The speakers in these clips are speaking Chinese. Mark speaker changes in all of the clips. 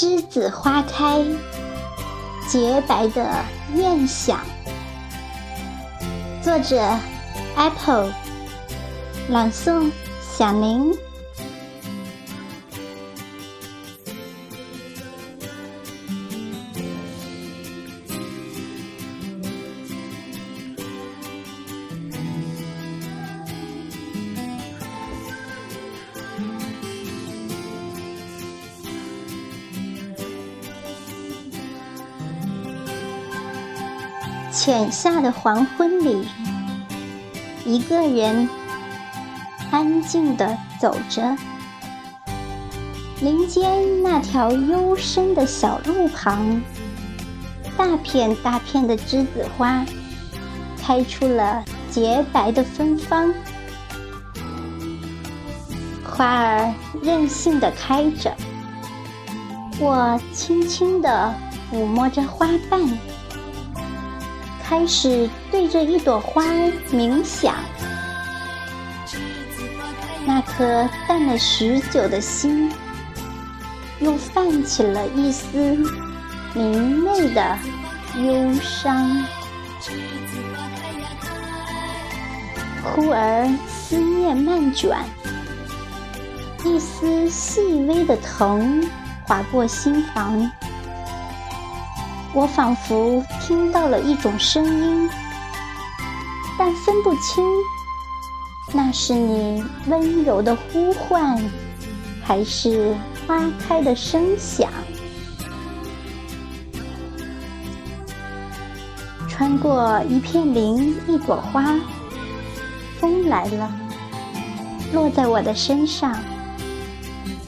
Speaker 1: 栀子花开，洁白的愿想。作者：Apple，朗诵：小宁。浅夏的黄昏里，一个人安静地走着。林间那条幽深的小路旁，大片大片的栀子花开出了洁白的芬芳，花儿任性地开着。我轻轻地抚摸着花瓣。开始对着一朵花冥想，那颗淡了许久的心，又泛起了一丝明媚的忧伤。忽而思念漫卷，一丝细微的疼划过心房。我仿佛听到了一种声音，但分不清，那是你温柔的呼唤，还是花开的声响。穿过一片林，一朵花，风来了，落在我的身上，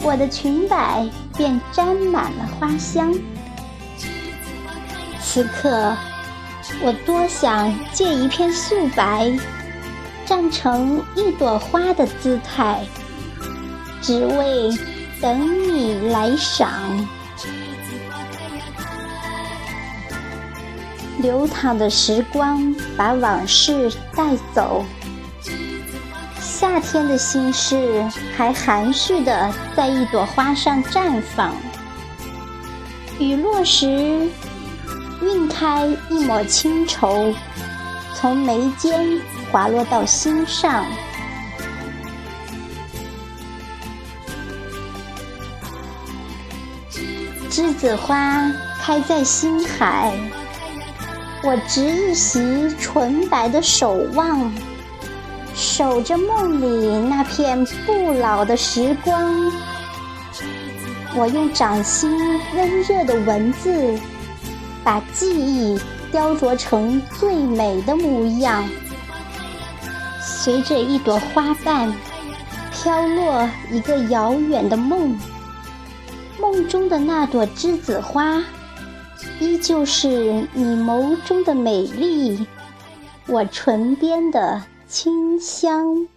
Speaker 1: 我的裙摆便沾满了花香。此刻，我多想借一片素白，站成一朵花的姿态，只为等你来赏。流淌的时光把往事带走，夏天的心事还含蓄的在一朵花上绽放。雨落时。开一抹清愁，从眉间滑落到心上。栀子花开在心海，我执一袭纯白的守望，守着梦里那片不老的时光。我用掌心温热的文字。把记忆雕琢成最美的模样，随着一朵花瓣飘落，一个遥远的梦。梦中的那朵栀子花，依旧是你眸中的美丽，我唇边的清香。